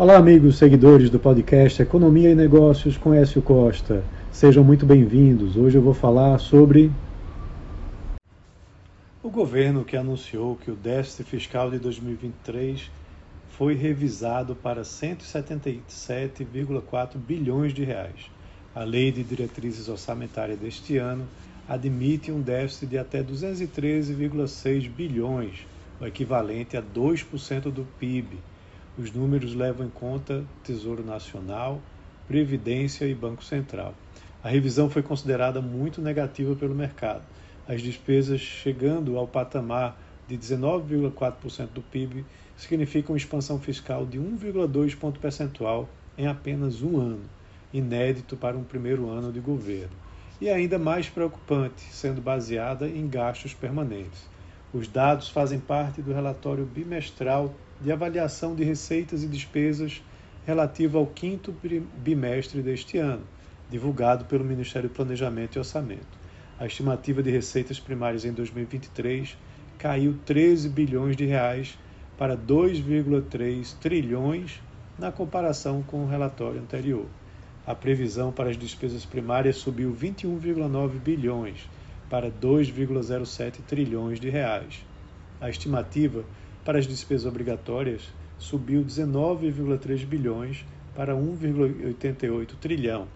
Olá, amigos seguidores do podcast Economia e Negócios com Écio Costa. Sejam muito bem-vindos. Hoje eu vou falar sobre o governo que anunciou que o déficit fiscal de 2023 foi revisado para 177,4 bilhões de reais. A Lei de Diretrizes Orçamentárias deste ano admite um déficit de até 213,6 bilhões, o equivalente a 2% do PIB os números levam em conta Tesouro Nacional, Previdência e Banco Central. A revisão foi considerada muito negativa pelo mercado. As despesas chegando ao patamar de 19,4% do PIB significam expansão fiscal de 1,2 ponto percentual em apenas um ano, inédito para um primeiro ano de governo. E ainda mais preocupante, sendo baseada em gastos permanentes. Os dados fazem parte do relatório bimestral de avaliação de receitas e despesas relativo ao quinto bimestre deste ano, divulgado pelo Ministério do Planejamento e Orçamento. A estimativa de receitas primárias em 2023 caiu 13 bilhões de reais para 2,3 trilhões na comparação com o relatório anterior. A previsão para as despesas primárias subiu 21,9 bilhões para 2,07 trilhões de reais. A estimativa para as despesas obrigatórias subiu 19,3 bilhões para 1,88 trilhão,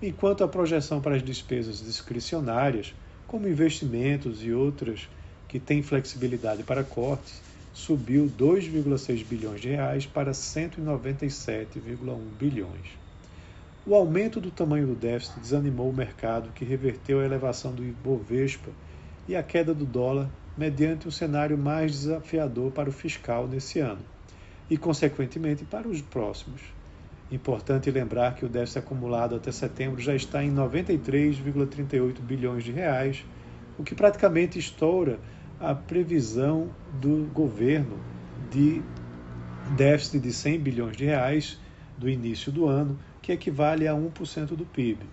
enquanto a projeção para as despesas discricionárias, como investimentos e outras que têm flexibilidade para cortes, subiu 2,6 bilhões de reais para 197,1 bilhões. O aumento do tamanho do déficit desanimou o mercado, que reverteu a elevação do Ibovespa e a queda do dólar mediante um cenário mais desafiador para o fiscal nesse ano e, consequentemente, para os próximos. Importante lembrar que o déficit acumulado até setembro já está em 93,38 bilhões de reais, o que praticamente estoura a previsão do governo de déficit de 100 bilhões de reais do início do ano, que equivale a 1% do PIB.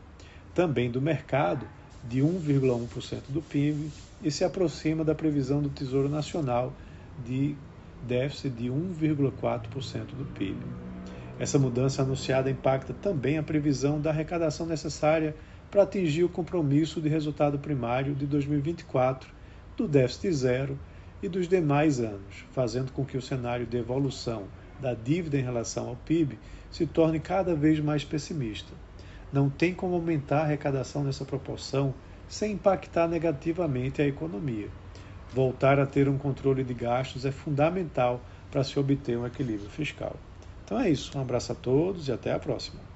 Também do mercado, de 1,1% do PIB e se aproxima da previsão do Tesouro Nacional de déficit de 1,4% do PIB. Essa mudança anunciada impacta também a previsão da arrecadação necessária para atingir o compromisso de resultado primário de 2024, do déficit zero e dos demais anos, fazendo com que o cenário de evolução da dívida em relação ao PIB se torne cada vez mais pessimista. Não tem como aumentar a arrecadação nessa proporção sem impactar negativamente a economia. Voltar a ter um controle de gastos é fundamental para se obter um equilíbrio fiscal. Então é isso. Um abraço a todos e até a próxima.